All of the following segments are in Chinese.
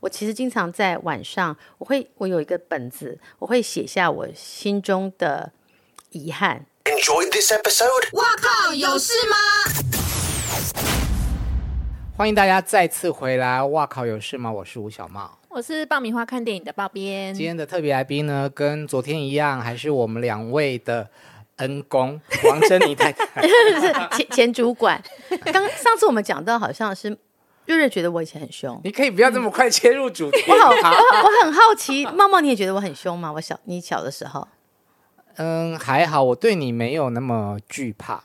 我其实经常在晚上，我会我有一个本子，我会写下我心中的遗憾。Enjoy this episode。哇靠，有事吗？欢迎大家再次回来。哇靠，有事吗？我是吴小茂，我是爆米花看电影的爆编。今天的特别来宾呢，跟昨天一样，还是我们两位的。恩公 王珍妮太太 是前前主管。刚上次我们讲到，好像是瑞瑞觉得我以前很凶。你可以不要这么快切入主题。我好，我我很好奇，茂茂你也觉得我很凶吗？我小你小的时候，嗯，还好，我对你没有那么惧怕。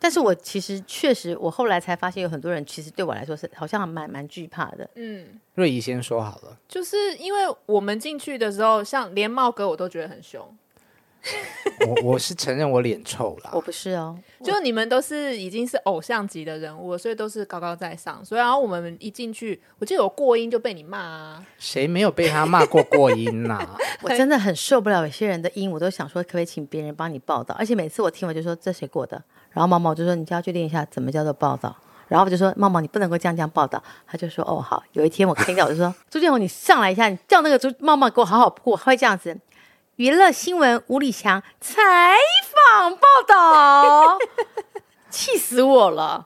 但是我其实确实，我后来才发现，有很多人其实对我来说是好像蛮蛮惧怕的。嗯，瑞怡先说好了，就是因为我们进去的时候，像连茂哥我都觉得很凶。我我是承认我脸臭了，我不是哦，就你们都是已经是偶像级的人物，所以都是高高在上，所以然后我们一进去，我记得有过音就被你骂啊，谁没有被他骂过过音呐、啊？我真的很受不了有些人的音，我都想说可不可以请别人帮你报道，而且每次我听我就说这谁过的，然后毛毛就说你就要去练一下怎么叫做报道，然后我就说茂茂你不能够这样这样报道，他就说哦好，有一天我听到我就说 朱建宏你上来一下，你叫那个朱茂茂给我好好过，他会这样子。娱乐新闻吴理强采访报道，气死我了！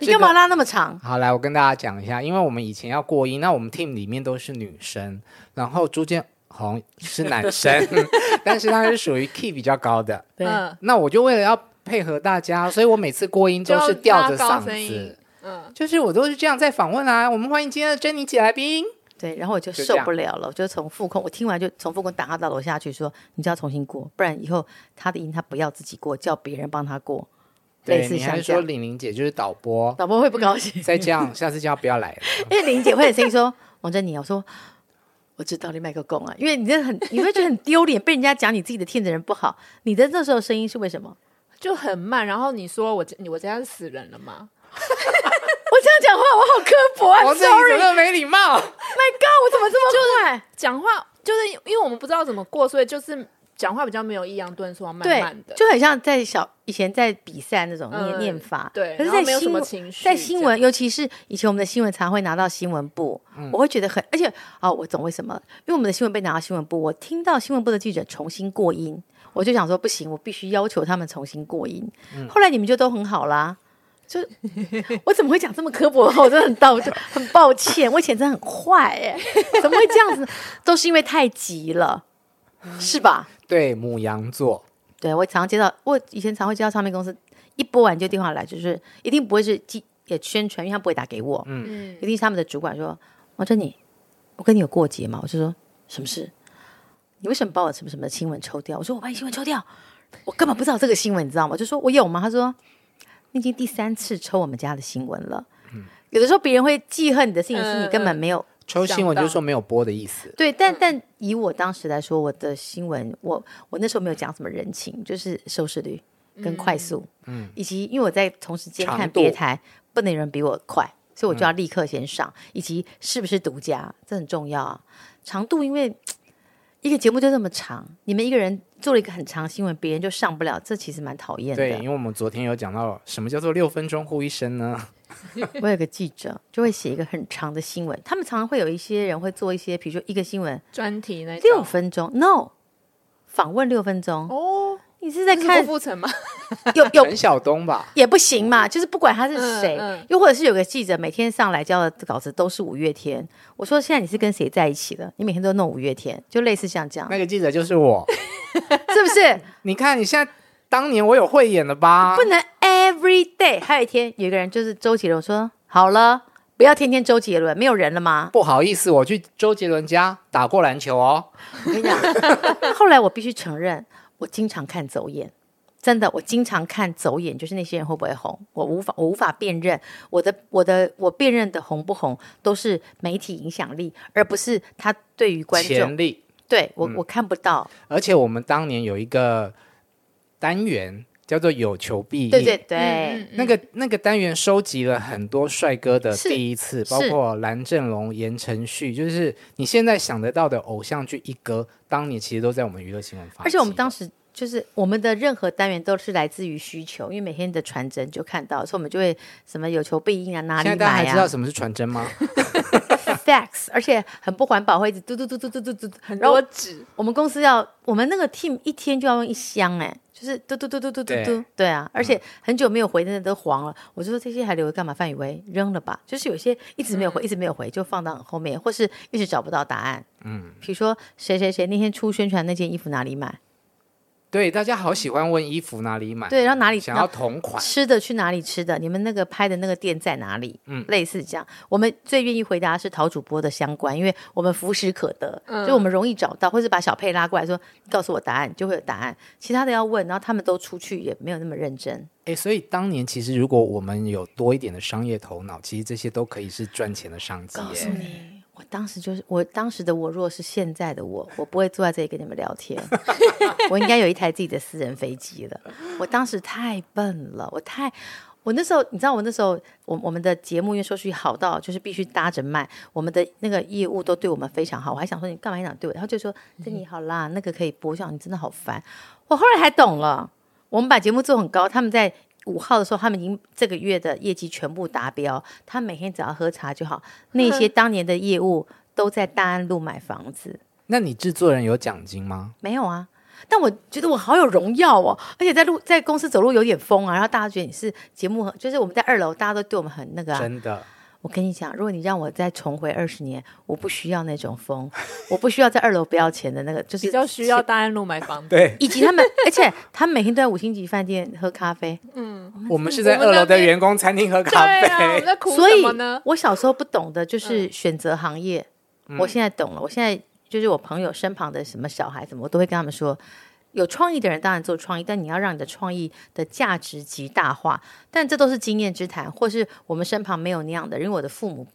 你干嘛拉那么长？好，来，我跟大家讲一下，因为我们以前要过音，那我们 team 里面都是女生，然后朱建宏是男生，但是他是属于 key 比较高的。对，那我就为了要配合大家，所以我每次过音都是吊着嗓子，嗯，就是我都是这样在访问啊。我们欢迎今天的珍妮姐来宾。对，然后我就受不了了，就我就从副控，我听完就从副控打他到楼下去说，你就要重新过，不然以后他的音他不要自己过，叫别人帮他过。对，类似像你还说玲玲姐就是导播，导播会不高兴。再这样，下次就要不要来了。因为玲玲姐会很声音说：“王珍妮，我说我知道你麦克风啊，因为你这很，你会觉得很丢脸，被人家讲你自己的天的人不好。你的那时候声音是为什么？就很慢，然后你说我你我这样是死人了吗？”讲话，我好刻薄啊！Sorry，怎么没礼貌？My God，我怎么这么快？讲话就是因为我们不知道怎么过，所以就是讲话比较没有抑扬顿挫，慢慢的，就很像在小以前在比赛那种念、嗯、念法。对，可是在新闻，没有什么情绪，在新闻，尤其是以前我们的新闻常会拿到新闻部，嗯、我会觉得很，而且哦，我懂为什么，因为我们的新闻被拿到新闻部，我听到新闻部的记者重新过音，我就想说不行，我必须要求他们重新过音。嗯、后来你们就都很好啦。就我怎么会讲这么刻薄的话？我真的很道很抱歉，我以前真的很坏哎，怎么会这样子？都是因为太急了，是吧？对，母羊座。对，我常常接到，我以前常会接到唱片公司一拨完就电话来，就是一定不会是记也宣传，因为他不会打给我，嗯，一定是他们的主管说：“王珍妮，我跟你有过节吗？”我就说：“什么事？你为什么把我什么什么的新闻抽掉？”我说：“我把你新闻抽掉，我根本不知道这个新闻，你知道吗？”就说：“我有吗？”他说。你已经第三次抽我们家的新闻了，嗯、有的时候别人会记恨你的事情，是你根本没有、嗯嗯、抽新闻，就是说没有播的意思。对，但但以我当时来说，我的新闻，我我那时候没有讲什么人情，就是收视率跟快速，嗯，以及因为我在同时间看别台，不能有人比我快，所以我就要立刻先上，嗯、以及是不是独家，这很重要啊。长度，因为一个节目就这么长，你们一个人。做了一个很长新闻，别人就上不了，这其实蛮讨厌的。对，因为我们昨天有讲到什么叫做六分钟呼一声呢？我有个记者就会写一个很长的新闻，他们常常会有一些人会做一些，比如说一个新闻专题那六分钟，no，访问六分钟哦。你是在看郭富城吗？有有陈晓东吧？也不行嘛，就是不管他是谁，嗯嗯、又或者是有个记者每天上来交的稿子都是五月天。我说现在你是跟谁在一起的？你每天都弄五月天，就类似像这样。那个记者就是我，是不是？你看你现在，当年我有慧眼了吧？不能 every day。还有一天有一个人就是周杰伦，我说好了，不要天天周杰伦，没有人了吗？不好意思，我去周杰伦家打过篮球哦。我跟你讲，后来我必须承认。我经常看走眼，真的，我经常看走眼，就是那些人会不会红，我无法，我无法辨认。我的，我的，我辨认的红不红，都是媒体影响力，而不是他对于观众。潜力。对我，嗯、我看不到。而且我们当年有一个单元叫做“有求必应”，对对对，那个那个单元收集了很多帅哥的第一次，包括蓝正龙、言承旭，就是你现在想得到的偶像剧一哥。当年其实都在我们娱乐新闻发，而且我们当时就是我们的任何单元都是来自于需求，因为每天的传真就看到，所以我们就会什么有求必应啊，哪里买啊？现在大家还知道什么是传真吗 fax，而且很不环保，会一直嘟嘟嘟嘟嘟嘟嘟，很然后多纸，我们公司要我们那个 team 一天就要用一箱哎，就是嘟嘟嘟嘟嘟嘟嘟，对对啊，而且很久没有回，真的都黄了。我就说这些还留着干嘛？范宇威扔了吧。就是有些一直没有回，一直没有回，就放到后面，或是一直找不到答案。嗯，比如说谁谁谁那天出宣传那件衣服哪里买？对，大家好喜欢问衣服哪里买，对，然后哪里想要同款，吃的去哪里吃的？你们那个拍的那个店在哪里？嗯，类似这样，我们最愿意回答是陶主播的相关，因为我们服食可得，嗯就我们容易找到，或者把小佩拉过来说，你告诉我答案，就会有答案。其他的要问，然后他们都出去，也没有那么认真。哎，所以当年其实如果我们有多一点的商业头脑，其实这些都可以是赚钱的商机。告诉你。我当时就是，我当时的我，若是现在的我，我不会坐在这里跟你们聊天，我应该有一台自己的私人飞机了。我当时太笨了，我太，我那时候，你知道，我那时候，我我们的节目因为收视率好到，就是必须搭着卖，我们的那个业务都对我们非常好。我还想说，你干嘛一讲对我？然后就说，珍妮好啦，那个可以播，像你真的好烦。我后来还懂了，我们把节目做很高，他们在。五号的时候，他们已经这个月的业绩全部达标。他每天只要喝茶就好。那些 当年的业务都在大安路买房子。那你制作人有奖金吗？没有啊，但我觉得我好有荣耀哦，而且在路在公司走路有点疯啊，然后大家觉得你是节目，就是我们在二楼，大家都对我们很那个、啊。真的。我跟你讲，如果你让我再重回二十年，我不需要那种风，我不需要在二楼不要钱的那个，就是比较需要大安路买房子。对，以及他们，而且他们每天都在五星级饭店喝咖啡。嗯，我们是在二楼的员工餐厅喝咖啡。啊、我在苦所以什么呢？我小时候不懂的就是选择行业，嗯、我现在懂了。我现在就是我朋友身旁的什么小孩什么，我都会跟他们说。有创意的人当然做创意，但你要让你的创意的价值极大化。但这都是经验之谈，或是我们身旁没有那样的，因为我的父母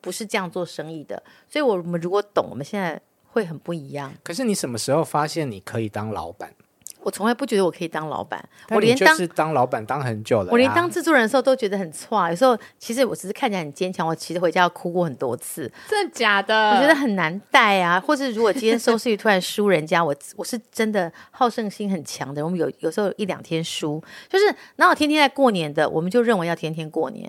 不是这样做生意的，所以我们如果懂，我们现在会很不一样。可是你什么时候发现你可以当老板？我从来不觉得我可以当老板，我连当是当老板当很久了。我连当制作人的时候都觉得很挫，有时候其实我只是看起来很坚强，我其实回家要哭过很多次。真的假的？我觉得很难带啊，或是如果今天收视率突然输人家，我我是真的好胜心很强的。我们有有时候一两天输，就是哪有天天在过年的，我们就认为要天天过年，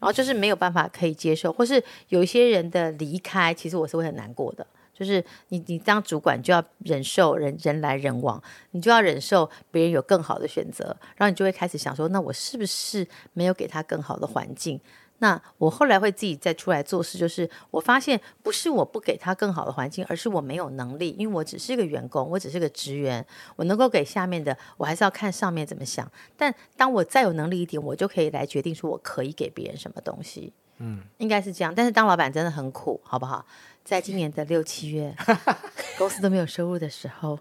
然后就是没有办法可以接受，或是有一些人的离开，其实我是会很难过的。就是你，你当主管就要忍受人人来人往，你就要忍受别人有更好的选择，然后你就会开始想说，那我是不是没有给他更好的环境？那我后来会自己再出来做事，就是我发现不是我不给他更好的环境，而是我没有能力，因为我只是一个员工，我只是个职员，我能够给下面的，我还是要看上面怎么想。但当我再有能力一点，我就可以来决定说我可以给别人什么东西。嗯，应该是这样。但是当老板真的很苦，好不好？在今年的六七月，公司都没有收入的时候，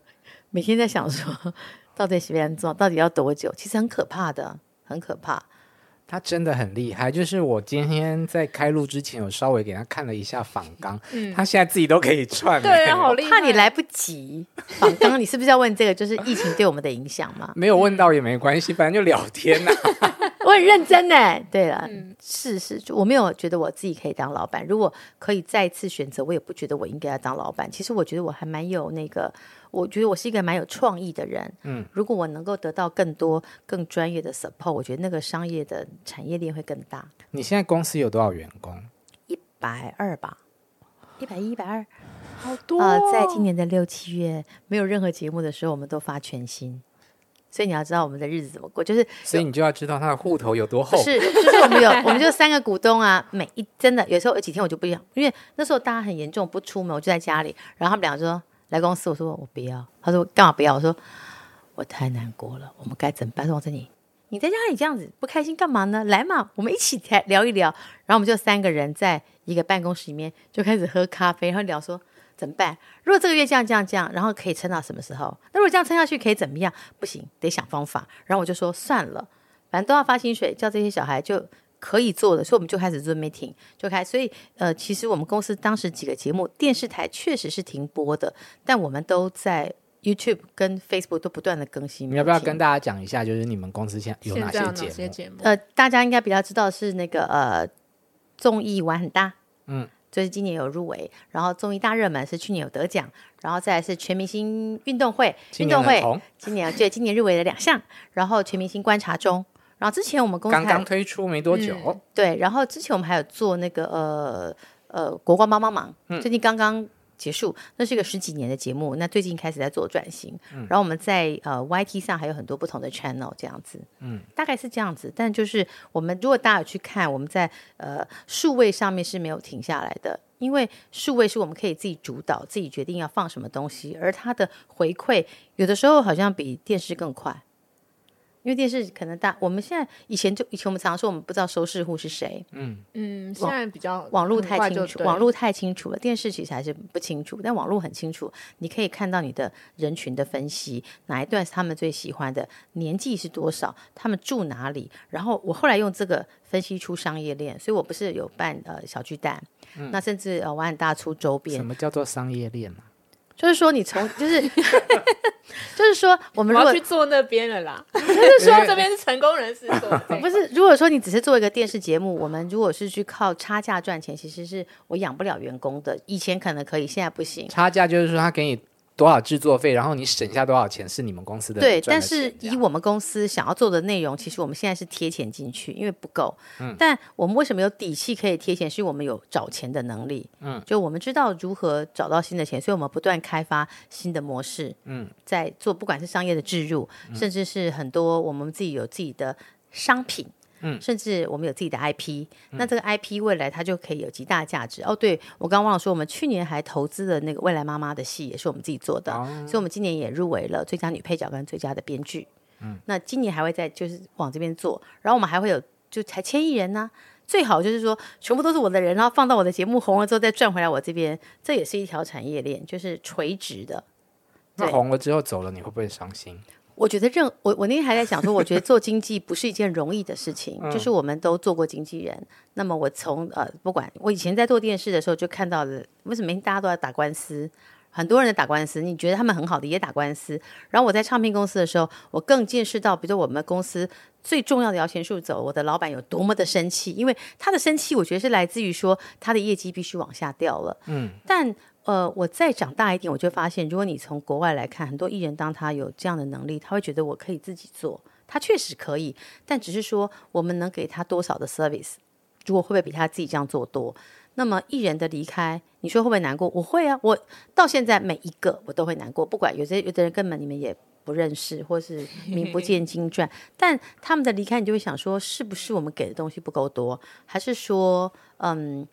每天在想说，到底谁能做？到底要多久？其实很可怕的，很可怕。他真的很厉害，就是我今天在开录之前，有稍微给他看了一下访纲，嗯，他现在自己都可以串，对，好厉害。怕你来不及访纲，你是不是要问这个？就是疫情对我们的影响吗？没有问到也没关系，反正就聊天呐、啊。我很认真呢。对了，嗯、是是，我没有觉得我自己可以当老板。如果可以再次选择，我也不觉得我应该要当老板。其实我觉得我还蛮有那个，我觉得我是一个蛮有创意的人。嗯，如果我能够得到更多更专业的 support，我觉得那个商业的产业链会更大。你现在公司有多少员工？一百二吧，一百一、一百二，好多、哦。呃，在今年的六七月没有任何节目的时候，我们都发全薪。所以你要知道我们的日子怎么过，就是所以你就要知道他的户头有多厚。是，就是我们有，我们就三个股东啊，每一真的有时候有几天我就不一样，因为那时候大家很严重不出门，我就在家里，然后他们两个说来公司，我说我不要，他说干嘛不要？我说我太难过了，我们该怎么办？说王珍妮，你在家里这样子不开心干嘛呢？来嘛，我们一起来聊一聊。然后我们就三个人在一个办公室里面就开始喝咖啡，然后聊说。怎么办？如果这个月这样这样这样，然后可以撑到什么时候？那如果这样撑下去可以怎么样？不行，得想方法。然后我就说算了，反正都要发薪水，叫这些小孩就可以做的，所以我们就开始做 meeting，就开。所以呃，其实我们公司当时几个节目，电视台确实是停播的，但我们都在 YouTube 跟 Facebook 都不断的更新。你要不要跟大家讲一下，就是你们公司现在有哪些节目？哪些节目？呃，大家应该比较知道是那个呃综艺玩很大，嗯。就是今年有入围，然后综艺大热门是去年有得奖，然后再来是全明星运动会，运动会今年对今年入围了两项，然后全明星观察中，然后之前我们公司刚刚推出没多久，嗯，对，然后之前我们还有做那个呃呃国光帮帮忙，最近刚刚结束，那是一个十几年的节目，那最近开始在做转型，然后我们在呃 YT 上还有很多不同的 channel 这样子，嗯，大概是这样子。但就是我们如果大家有去看，我们在呃数位上面是没有停下来的。因为数位是我们可以自己主导、自己决定要放什么东西，而它的回馈有的时候好像比电视更快。因为电视可能大，我们现在以前就以前我们常说我们不知道收视户是谁，嗯。嗯，现在比较网络太清楚，网络太清楚了，电视其实还是不清楚，但网络很清楚，你可以看到你的人群的分析，哪一段是他们最喜欢的，年纪是多少，他们住哪里，然后我后来用这个分析出商业链，所以我不是有办呃小巨蛋，嗯、那甚至呃玩很大出周边，什么叫做商业链呢、啊？就是说，你从 就是，就是说，我们如果我要去做那边了啦，就是说 这边是成功人士做，不是。如果说你只是做一个电视节目，我们如果是去靠差价赚钱，其实是我养不了员工的。以前可能可以，现在不行。差价就是说他给你。多少制作费，然后你省下多少钱是你们公司的。对，但是以我们公司想要做的内容，其实我们现在是贴钱进去，因为不够。嗯。但我们为什么有底气可以贴钱？是因为我们有找钱的能力。嗯。就我们知道如何找到新的钱，所以我们不断开发新的模式。嗯。在做不管是商业的置入，嗯、甚至是很多我们自己有自己的商品。嗯，甚至我们有自己的 IP，嗯，那这个 IP 未来它就可以有极大价值。哦，对，我刚刚忘了说，我们去年还投资了那个未来妈妈的戏，也是我们自己做的，哦，所以我们今年也入围了最佳女配角跟最佳的编剧。嗯，那今年还会再就是往这边做，然后我们还会有就才千亿人呢，最好就是说全部都是我的人，然后放到我的节目红了之后再赚回来我这边，这也是一条产业链，就是垂直的。那红了之后走了，你会不会伤心？我觉得任我我那天还在想说，我觉得做经济不是一件容易的事情，嗯、就是我们都做过经纪人。那么我从呃不管我以前在做电视的时候就看到了，为什么大家都在打官司，很多人在打官司，你觉得他们很好的也打官司。然后我在唱片公司的时候，我更见识到，比如说我们公司最重要的摇钱树走，我的老板有多么的生气，因为他的生气，我觉得是来自于说他的业绩必须往下掉了。嗯，但。呃，我再长大一点，我就发现，如果你从国外来看，很多艺人当他有这样的能力，他会觉得我可以自己做，他确实可以，但只是说我们能给他多少的 service，如果会不会比他自己这样做多？那么艺人的离开，你说会不会难过？我会啊，我到现在每一个我都会难过，不管有些有的人根本你们也不认识，或是名不见经传，但他们的离开，你就会想说，是不是我们给的东西不够多，还是说，嗯？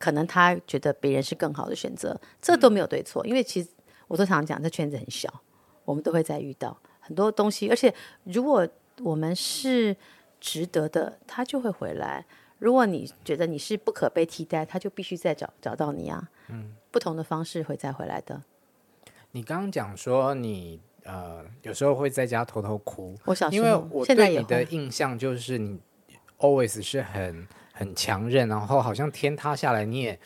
可能他觉得别人是更好的选择，这都没有对错，因为其实我都常讲，这圈子很小，我们都会再遇到很多东西，而且如果我们是值得的，他就会回来；如果你觉得你是不可被替代，他就必须再找找到你啊。嗯，不同的方式会再回来的。你刚刚讲说你呃有时候会在家偷偷哭，我小时候，因为我对你的印象就是你 always 是很。很强韧，然后好像天塌下来你也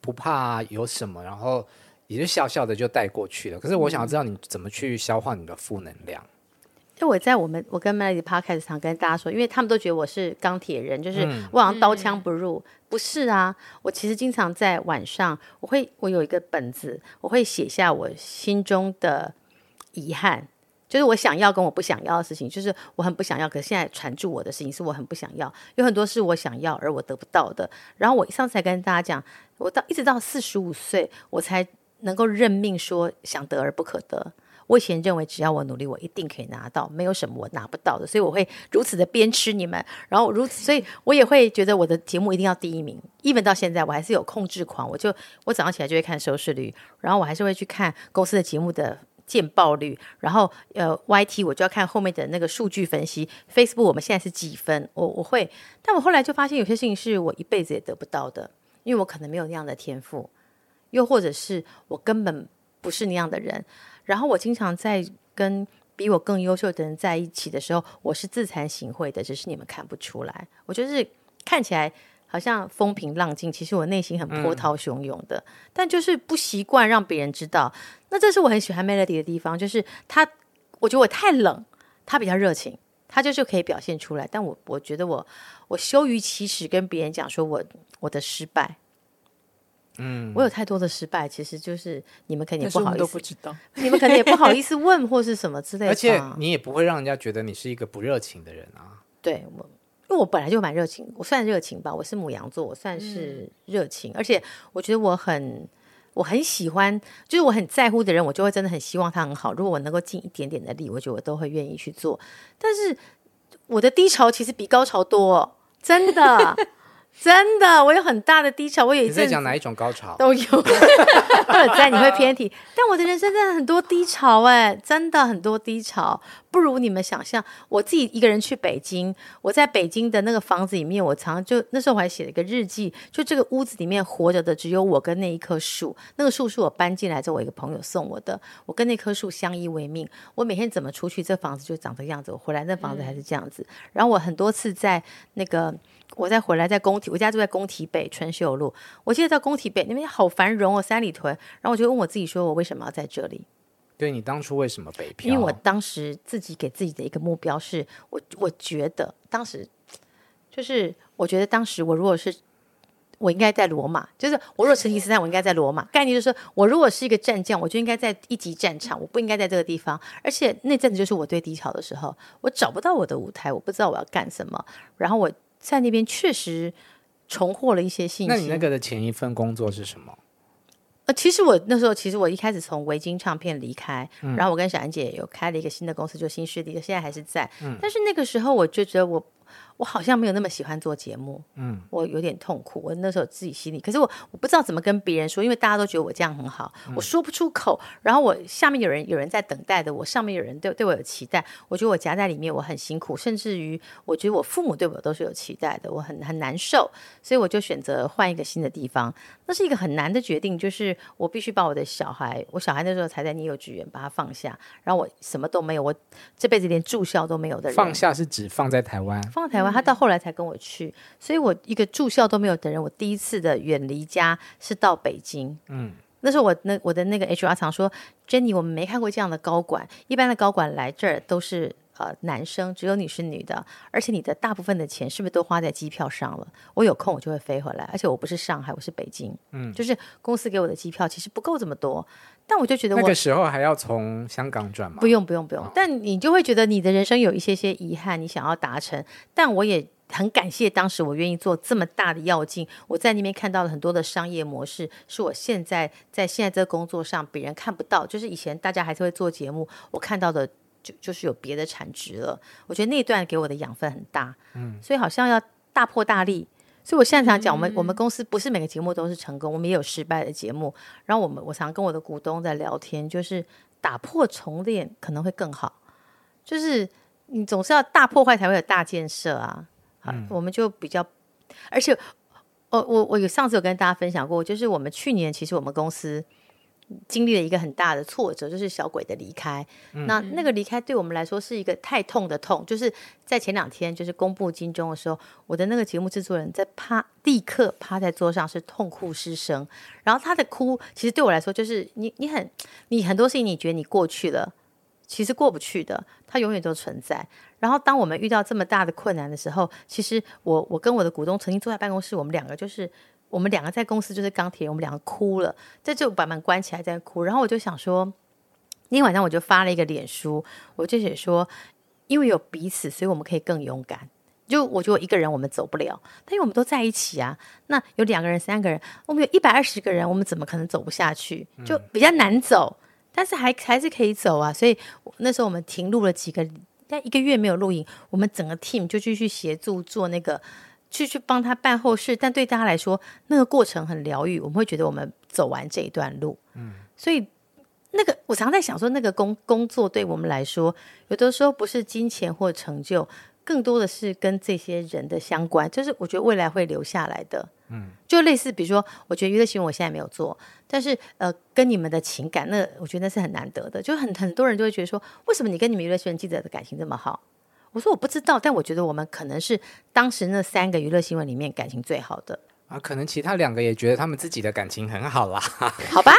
不怕有什么，然后也就笑笑的就带过去了。可是我想要知道你怎么去消化你的负能量。因为我在我们我跟 Melody Podcast 常跟大家说，因为他们都觉得我是钢铁人，就是我好像刀枪不入。嗯、不是啊，我其实经常在晚上，我会我有一个本子，我会写下我心中的遗憾。就是我想要跟我不想要的事情，就是我很不想要，可是现在缠住我的事情是我很不想要。有很多是我想要而我得不到的。然后我上次才跟大家讲，我到一直到四十五岁，我才能够认命，说想得而不可得。我以前认为只要我努力，我一定可以拿到，没有什么我拿不到的。所以我会如此的鞭笞你们，然后如此，所以我也会觉得我的节目一定要第一名。even 到现在，我还是有控制狂，我就我早上起来就会看收视率，然后我还是会去看公司的节目的。见报率，然后呃，YT 我就要看后面的那个数据分析。Facebook 我们现在是几分？我我会，但我后来就发现有些事情是我一辈子也得不到的，因为我可能没有那样的天赋，又或者是我根本不是那样的人。然后我经常在跟比我更优秀的人在一起的时候，我是自惭形秽的，只是你们看不出来。我就是看起来。好像风平浪静，其实我内心很波涛汹涌的，嗯、但就是不习惯让别人知道。那这是我很喜欢 Melody 的地方，就是他，我觉得我太冷，他比较热情，他就是可以表现出来。但我我觉得我我羞于启齿跟别人讲说我我的失败，嗯，我有太多的失败，其实就是你们肯定不好意思都不知道，你们可能也不好意思问或是什么之类的，而且你也不会让人家觉得你是一个不热情的人啊。对我。因为我本来就蛮热情，我算热情吧，我是母羊座，我算是热情，嗯、而且我觉得我很我很喜欢，就是我很在乎的人，我就会真的很希望他很好。如果我能够尽一点点的力，我觉得我都会愿意去做。但是我的低潮其实比高潮多，真的。真的，我有很大的低潮。我有一在讲哪一种高潮？都有，或者在你会偏题。但我的人生真的很多低潮，哎，真的很多低潮，不如你们想象。我自己一个人去北京，我在北京的那个房子里面，我常常就那时候我还写了一个日记，就这个屋子里面活着的只有我跟那一棵树。那个树是我搬进来之后，我一个朋友送我的。我跟那棵树相依为命。我每天怎么出去，这房子就长这个样子；我回来，那房子还是这样子。嗯、然后我很多次在那个。我再回来，在工体，我家住在工体北春秀路。我记得在工体北那边好繁荣哦，三里屯。然后我就问我自己说，我为什么要在这里？对，你当初为什么北漂？因为我当时自己给自己的一个目标是，我我觉得当时就是，我觉得当时我如果是我应该在罗马，就是我若成吉思汗，我应该在罗马。概念就是，我如果是一个战将，我就应该在一级战场，我不应该在这个地方。而且那阵子就是我最低潮的时候，我找不到我的舞台，我不知道我要干什么，然后我。在那边确实重获了一些信心。那你那个的前一份工作是什么？呃，其实我那时候其实我一开始从维京唱片离开，嗯、然后我跟小安姐有开了一个新的公司，就新势力，现在还是在。嗯、但是那个时候我就觉得我。我好像没有那么喜欢做节目，嗯，我有点痛苦。我那时候自己心里，可是我我不知道怎么跟别人说，因为大家都觉得我这样很好，嗯、我说不出口。然后我下面有人有人在等待的，我上面有人对对我有期待。我觉得我夹在里面，我很辛苦，甚至于我觉得我父母对我都是有期待的，我很很难受。所以我就选择换一个新的地方。那是一个很难的决定，就是我必须把我的小孩，我小孩那时候才在你幼稚园，把他放下。然后我什么都没有，我这辈子连住校都没有的人。放下是指放在台湾，放在台湾。他到后来才跟我去，所以我一个住校都没有的人，我第一次的远离家是到北京。嗯，那时候我那我的那个 HR 常说，Jenny，我们没看过这样的高管，一般的高管来这儿都是。呃，男生只有你是女的，而且你的大部分的钱是不是都花在机票上了？我有空我就会飞回来，而且我不是上海，我是北京，嗯，就是公司给我的机票其实不够这么多，但我就觉得我那个时候还要从香港转吗？不用不用不用，但你就会觉得你的人生有一些些遗憾，你想要达成。但我也很感谢当时我愿意做这么大的要进，我在那边看到了很多的商业模式，是我现在在现在这个工作上别人看不到，就是以前大家还是会做节目，我看到的。就就是有别的产值了，我觉得那一段给我的养分很大，嗯，所以好像要大破大立，所以我现在常讲，我们、嗯、我们公司不是每个节目都是成功，我们也有失败的节目。然后我们我常跟我的股东在聊天，就是打破重练可能会更好，就是你总是要大破坏才会有大建设啊，好，嗯、我们就比较，而且我我我有上次有跟大家分享过，就是我们去年其实我们公司。经历了一个很大的挫折，就是小鬼的离开。嗯、那那个离开对我们来说是一个太痛的痛，就是在前两天就是公布金钟的时候，我的那个节目制作人在趴，立刻趴在桌上是痛哭失声。然后他的哭，其实对我来说就是你你很你很多事情你觉得你过去了，其实过不去的，它永远都存在。然后当我们遇到这么大的困难的时候，其实我我跟我的股东曾经坐在办公室，我们两个就是。我们两个在公司就是钢铁，我们两个哭了，在就把门关起来在哭。然后我就想说，那天晚上我就发了一个脸书，我就写说，因为有彼此，所以我们可以更勇敢。就我觉得一个人我们走不了，但因为我们都在一起啊。那有两个人、三个人，我们有一百二十个人，我们怎么可能走不下去？就比较难走，但是还还是可以走啊。所以那时候我们停录了几个，但一个月没有录影，我们整个 team 就继续协助做那个。去去帮他办后事，但对大家来说，那个过程很疗愈。我们会觉得我们走完这一段路，嗯，所以那个我常在想说，那个工工作对我们来说，有的时候不是金钱或成就，更多的是跟这些人的相关，就是我觉得未来会留下来的，嗯，就类似比如说，我觉得娱乐新闻我现在没有做，但是呃，跟你们的情感，那我觉得那是很难得的，就很很多人就会觉得说，为什么你跟你们娱乐新闻记者的感情这么好？我说我不知道，但我觉得我们可能是当时那三个娱乐新闻里面感情最好的啊。可能其他两个也觉得他们自己的感情很好啦。好吧，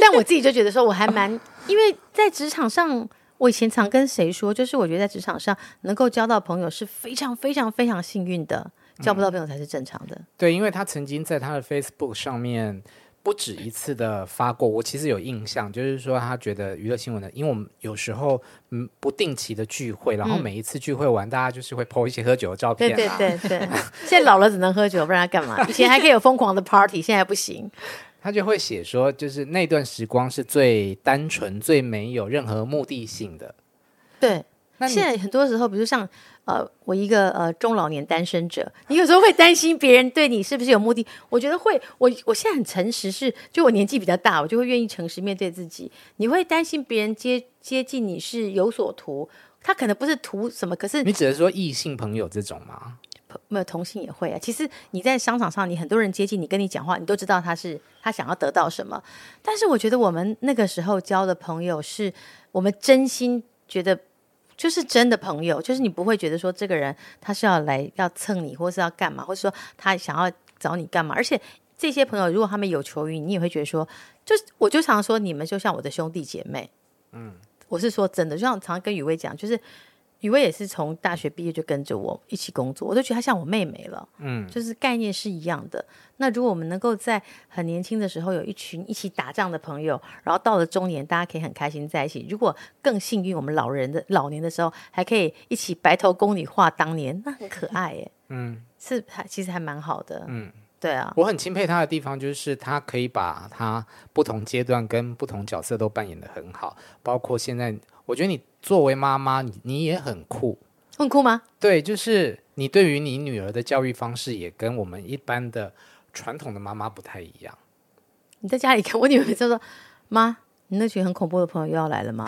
但我自己就觉得说我还蛮，因为在职场上，我以前常跟谁说，就是我觉得在职场上能够交到朋友是非常非常非常幸运的，交不到朋友才是正常的。嗯，对，因为他曾经在他的 Facebook 上面不止一次的发过，我其实有印象，就是说他觉得娱乐新闻的，因为我们有时候嗯不定期的聚会，然后每一次聚会完，嗯、大家就是会 po 一些喝酒的照片，对对对对。现在老了只能喝酒，不然他干嘛？以前还可以有疯狂的 party，现在不行。他就会写说，就是那段时光是最单纯、最没有任何目的性的。对，那现在很多时候，比如像。呃，我一个呃中老年单身者，你有时候会担心别人对你是不是有目的？我觉得会，我我现在很诚实是，是就我年纪比较大，我就会愿意诚实面对自己。你会担心别人接接近你是有所图，他可能不是图什么，可是你只是说异性朋友这种吗？没有同性也会啊。其实你在商场上，你很多人接近你，跟你讲话，你都知道他是他想要得到什么。但是我觉得我们那个时候交的朋友，是我们真心觉得。就是真的朋友，就是你不会觉得说这个人他是要来要蹭你，或是要干嘛，或者说他想要找你干嘛。而且这些朋友如果他们有求于你，你也会觉得说，就是我就常说你们就像我的兄弟姐妹。嗯，我是说真的，就像常常跟雨薇讲，就是。雨薇也是从大学毕业就跟着我一起工作，我都觉得她像我妹妹了。嗯，就是概念是一样的。那如果我们能够在很年轻的时候有一群一起打仗的朋友，然后到了中年，大家可以很开心在一起。如果更幸运，我们老人的老年的时候还可以一起白头宫女话当年，那很可爱耶。嗯，是还其实还蛮好的。嗯，对啊，我很钦佩他的地方就是他可以把他不同阶段跟不同角色都扮演的很好，包括现在。我觉得你作为妈妈，你你也很酷，很酷吗？对，就是你对于你女儿的教育方式也跟我们一般的传统的妈妈不太一样。你在家里看我女儿就说：“ 妈，你那群很恐怖的朋友又要来了吗？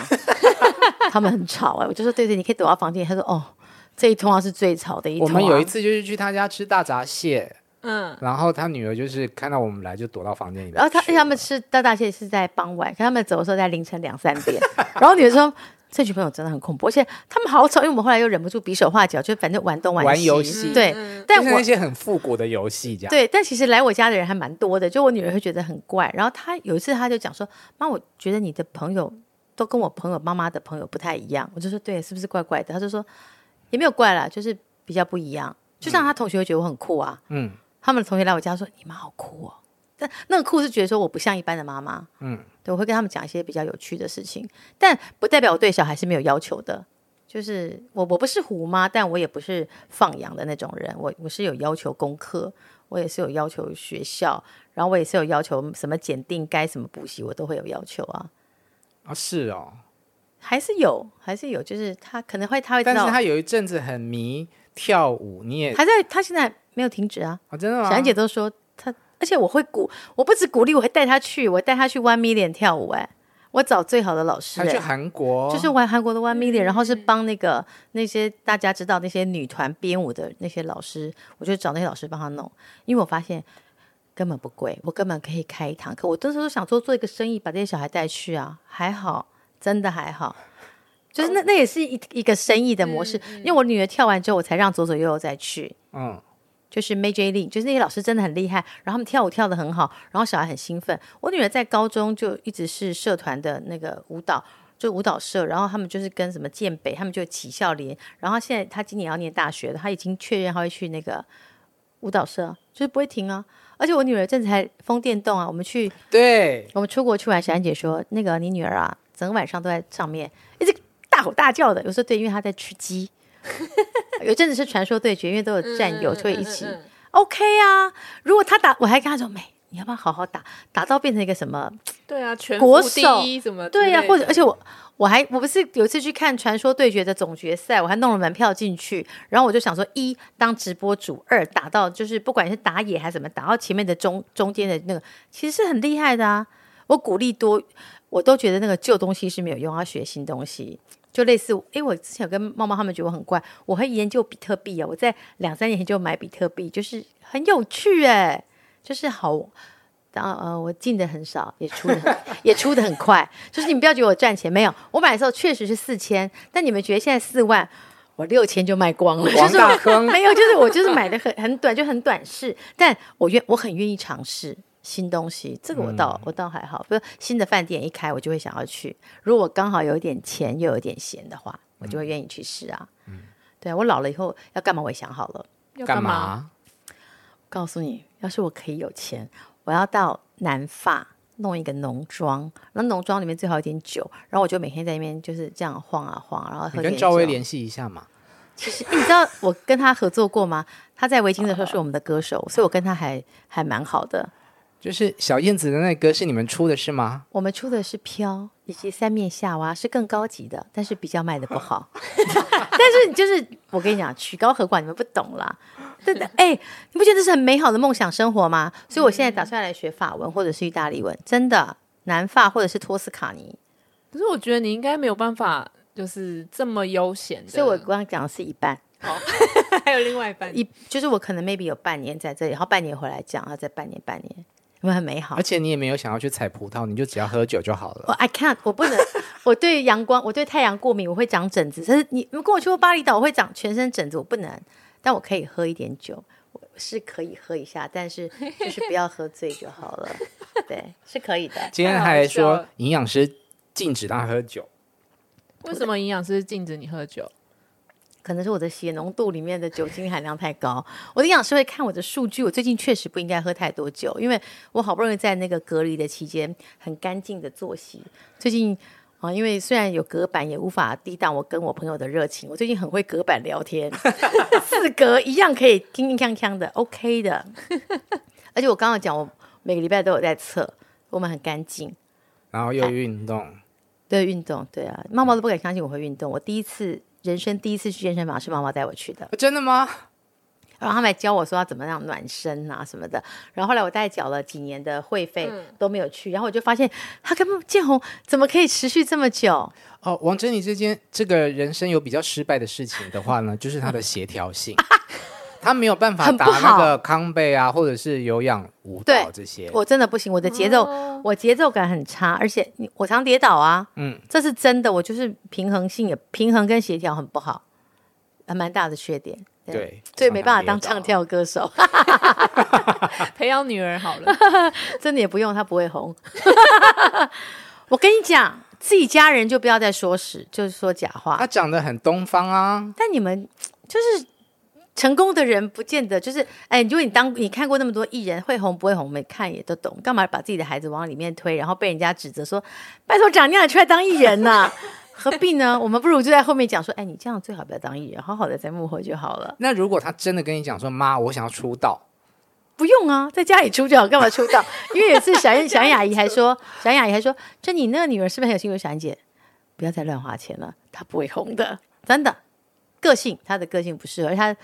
他们很吵哎、欸！”我就说：“对对，你可以躲到房间。”他说：“哦，这一通话是最吵的一通。”我们有一次就是去他家吃大闸蟹。嗯，然后他女儿就是看到我们来就躲到房间里面。然后他他们吃大闸蟹是在傍晚，看他们走的时候在凌晨两三点。然后女儿说：“这群朋友真的很恐怖，而且他们好吵。”因为我们后来又忍不住比手画脚，就反正玩东玩西。玩游戏，对。嗯、但我那些很复古的游戏，这样。对，但其实来我家的人还蛮多的，就我女儿会觉得很怪。然后她有一次她就讲说：“妈，我觉得你的朋友都跟我朋友妈妈的朋友不太一样。”我就说：“对，是不是怪怪的？”她就说：“也没有怪啦，就是比较不一样。就像她同学会觉得我很酷啊。”嗯。他们的同学来我家说：“你妈好酷哦！”但那个酷是觉得说我不像一般的妈妈。嗯，对，我会跟他们讲一些比较有趣的事情，但不代表我对小孩是没有要求的。就是我我不是虎妈，但我也不是放养的那种人。我我是有要求功课，我也是有要求学校，然后我也是有要求什么检定该什么补习，我都会有要求啊。啊，是哦，还是有，还是有，就是他可能会他会知道，但是他有一阵子很迷跳舞，你也还在，他现在。没有停止啊！哦、真的吗？小安姐都说她，而且我会鼓，我不止鼓励，我会带她去，我带她去 One Million 跳舞。哎，我找最好的老师，去韩国，就是玩韩国的 One Million，然后是帮那个那些大家知道那些女团编舞的那些老师，我就找那些老师帮她弄，因为我发现根本不贵，我根本可以开一堂课。我当时都想做做一个生意，把这些小孩带去啊，还好，真的还好，就是那那也是一一个生意的模式。嗯嗯、因为我女儿跳完之后，我才让左左右右再去，嗯。就是 Major League，就是那些老师真的很厉害，然后他们跳舞跳得很好，然后小孩很兴奋。我女儿在高中就一直是社团的那个舞蹈，就舞蹈社，然后他们就是跟什么建北，他们就起校联，然后现在她今年要念大学了，她已经确认她会去那个舞蹈社，就是不会停啊。而且我女儿这次还疯电动啊，我们去，对，我们出国去玩，小安姐说那个你女儿啊，整个晚上都在上面一直大吼大叫的。有时候对，因为她在吃鸡。有阵子是传说对决，因为都有战友，就会一起。OK 啊，如果他打，我还跟他说：“妹，你要不要好好打？打到变成一个什么？对啊，全国手什么？对呀、啊，或者而且我我还我不是有一次去看传说对决的总决赛，我还弄了门票进去。然后我就想说：一当直播主，二打到就是不管是打野还是怎么，打到前面的中中间的那个，其实是很厉害的啊。我鼓励多，我都觉得那个旧东西是没有用，要学新东西。”就类似，哎，我之前有跟猫猫他们觉得我很怪，我会研究比特币啊。我在两三年前就买比特币，就是很有趣哎，就是好，当呃我进的很少，也出的 也出的很快。就是你们不要觉得我赚钱没有，我买的时候确实是四千，但你们觉得现在四万，我六千就卖光了。就是 没有，就是我就是买的很很短，就很短视，但我愿我很愿意尝试。新东西，这个我倒、嗯、我倒还好。不是新的饭店一开，我就会想要去。如果刚好有一点钱又有一点闲的话，我就会愿意去试啊。嗯，对啊，我老了以后要干嘛，我也想好了。干嘛？告诉你，要是我可以有钱，我我要到南法弄一个农庄，那农庄里面最好有点酒，然后我就每天在那边就是这样晃啊晃，然后喝点酒。你跟赵薇联系一下嘛。其实你知道我跟他合作过吗？他在维京的时候是我们的歌手，所以我跟他还还蛮好的。就是小燕子的那歌是你们出的是吗？我们出的是《飘》以及《三面夏娃》，是更高级的，但是比较卖的不好。但是就是我跟你讲，曲高和寡，你们不懂啦。真的，哎，你不觉得这是很美好的梦想生活吗？所以我现在打算来学法文或者是意大利文，真的，南法或者是托斯卡尼。可是我觉得你应该没有办法，就是这么悠闲。所以我刚刚讲的是一半，哦，还有另外一半，一就是我可能 maybe 有半年在这里，然后半年回来讲，然后再半年半年。因为很美好，而且你也没有想要去采葡萄，你就只要喝酒就好了。我、oh, I can't，我不能，我对阳光，我对太阳过敏，我会长疹子。但是你如果我去过巴厘岛，我会长全身疹子，我不能。但我可以喝一点酒，我是可以喝一下，但是就是不要喝醉就好了。对，是可以的。今天还说营养师禁止他喝酒，为什么营养师禁止你喝酒？可能是我的血浓度里面的酒精含量太高。我的营养师会看我的数据，我最近确实不应该喝太多酒，因为我好不容易在那个隔离的期间很干净的作息。最近啊，因为虽然有隔板，也无法抵挡我跟我朋友的热情。我最近很会隔板聊天，四隔一样可以铿铿锵锵的，OK 的。而且我刚刚讲，我每个礼拜都有在测，我们很干净，然后又运动，对运动，对啊，妈妈都不敢相信我会运动。我第一次。人生第一次去健身房是妈妈带我去的。真的吗？然后他们还教我说要怎么样暖身啊什么的。然后后来我大概缴了几年的会费都没有去，然后我就发现他跟建宏怎么可以持续这么久？哦，王珍妮之间这个人生有比较失败的事情的话呢，就是他的协调性。他没有办法打那个康贝啊，或者是有氧舞蹈这些。我真的不行，我的节奏，哦、我节奏感很差，而且我常跌倒啊。嗯，这是真的，我就是平衡性也平衡跟协调很不好，还蛮大的缺点。对，对所以没办法当唱跳歌手。培养女儿好了，真的也不用，她不会红。我跟你讲，自己家人就不要再说实，就是说假话。他长得很东方啊，但你们就是。成功的人不见得就是哎，如果你当你看过那么多艺人会红不会红，没看也都懂，干嘛把自己的孩子往里面推，然后被人家指责说，拜托长那样出来当艺人呐、啊？何必呢？我们不如就在后面讲说，哎，你这样最好不要当艺人，好好的在幕后就好了。那如果他真的跟你讲说，妈，我想要出道，不用啊，在家里出就好，干嘛出道？因为有一次小燕小燕阿姨还说，小燕阿姨还说，就你那个女儿是不是很有心？我小燕姐，不要再乱花钱了，她不会红的，真的。个性，她的个性不适合她。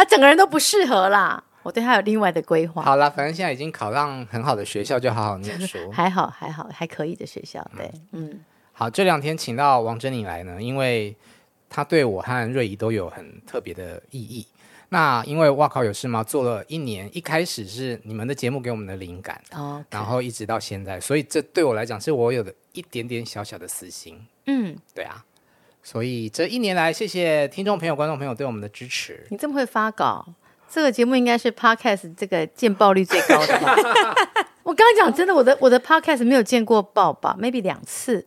他整个人都不适合啦，我对他有另外的规划。好了，反正现在已经考上很好的学校，就好好念书。还好，还好，还可以的学校。对，嗯。嗯好，这两天请到王珍妮来呢，因为他对我和瑞怡都有很特别的意义。那因为哇靠有事吗？做了一年，一开始是你们的节目给我们的灵感，Okay. 然后一直到现在，所以这对我来讲是我有的一点点小小的私心。嗯，对啊。所以这一年来，谢谢听众朋友、观众朋友对我们的支持。你这么会发稿，这个节目应该是 Podcast 这个见报率最高的吧？我刚刚讲真的，我的我的 Podcast 没有见过报吧？Maybe 两次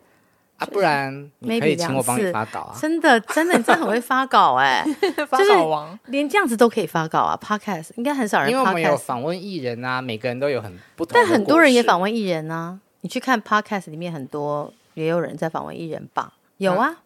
啊，不然你可以请我帮你发稿啊！真的，真的，你真的很会发稿哎、欸，发稿王，连这样子都可以发稿啊！Podcast 应该很少人，因为我们有访问艺人啊，每个人都有很不同，但很多人也访问艺人啊。你去看 Podcast 里面，很多也有人在访问艺人吧？有啊。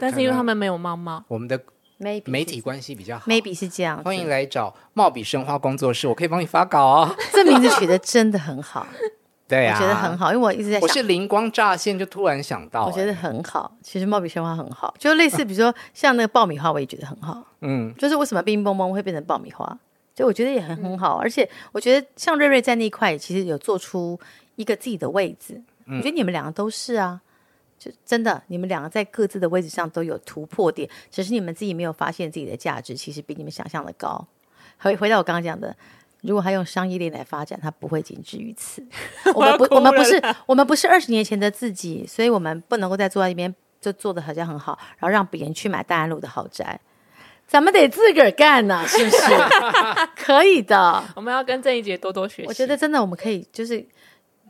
但是因为他们没有猫猫，我们的媒体关系比较好，maybe 是这样。欢迎来找茂比生花工作室，我可以帮你发稿哦。这名字取得真的很好，对啊，我觉得很好，因为我一直在想，我是灵光乍现就突然想到，我觉得很好。其实茂比生花很好，就类似比如说像那个爆米花，我也觉得很好。嗯，就是为什么冰冰蹦蹦会变成爆米花，就我觉得也很很好。而且我觉得像瑞瑞在那一块，其实有做出一个自己的位置。我觉得你们两个都是啊。就真的，你们两个在各自的位置上都有突破点，只是你们自己没有发现自己的价值，其实比你们想象的高。回回到我刚刚讲的，如果他用商业链来发展，他不会仅止于此。我们不，我们不是，我们不是二十年前的自己，所以我们不能够再坐在一边就做的好像很好，然后让别人去买大安路的豪宅，咱们得自个儿干呢，是不是？可以的，我们要跟郑怡杰多多学习。我觉得真的，我们可以就是。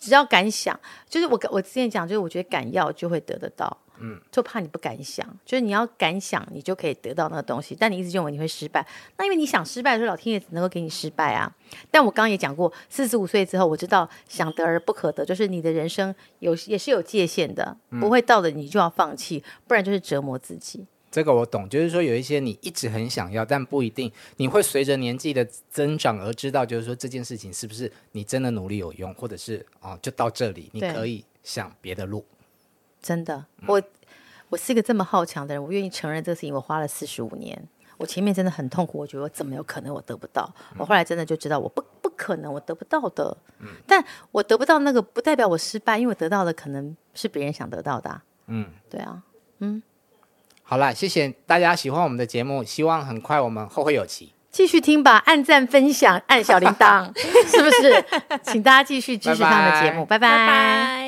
只要敢想，就是我我之前讲，就是我觉得敢要就会得得到。嗯，就怕你不敢想，就是你要敢想，你就可以得到那个东西。但你一直认为你会失败，那因为你想失败的时候，老天爷只能够给你失败啊。但我刚刚也讲过，四十五岁之后，我知道想得而不可得，就是你的人生有也是有界限的，不会到了你就要放弃，不然就是折磨自己。这个我懂，就是说有一些你一直很想要，但不一定你会随着年纪的增长而知道，就是说这件事情是不是你真的努力有用，或者是哦就到这里，你可以想别的路。真的，我我是一个这么好强的人，我愿意承认这个事情。我花了四十五年，我前面真的很痛苦，我觉得我怎么有可能我得不到？我后来真的就知道我不不可能，我得不到的。嗯，但我得不到那个不代表我失败，因为我得到的可能是别人想得到的啊。嗯，对啊，嗯。好啦，谢谢大家喜欢我们的节目，希望很快我们后会有期，继续听吧，按赞、分享、按小铃铛，是不是？请大家继续支持他们的节目，拜拜。拜拜。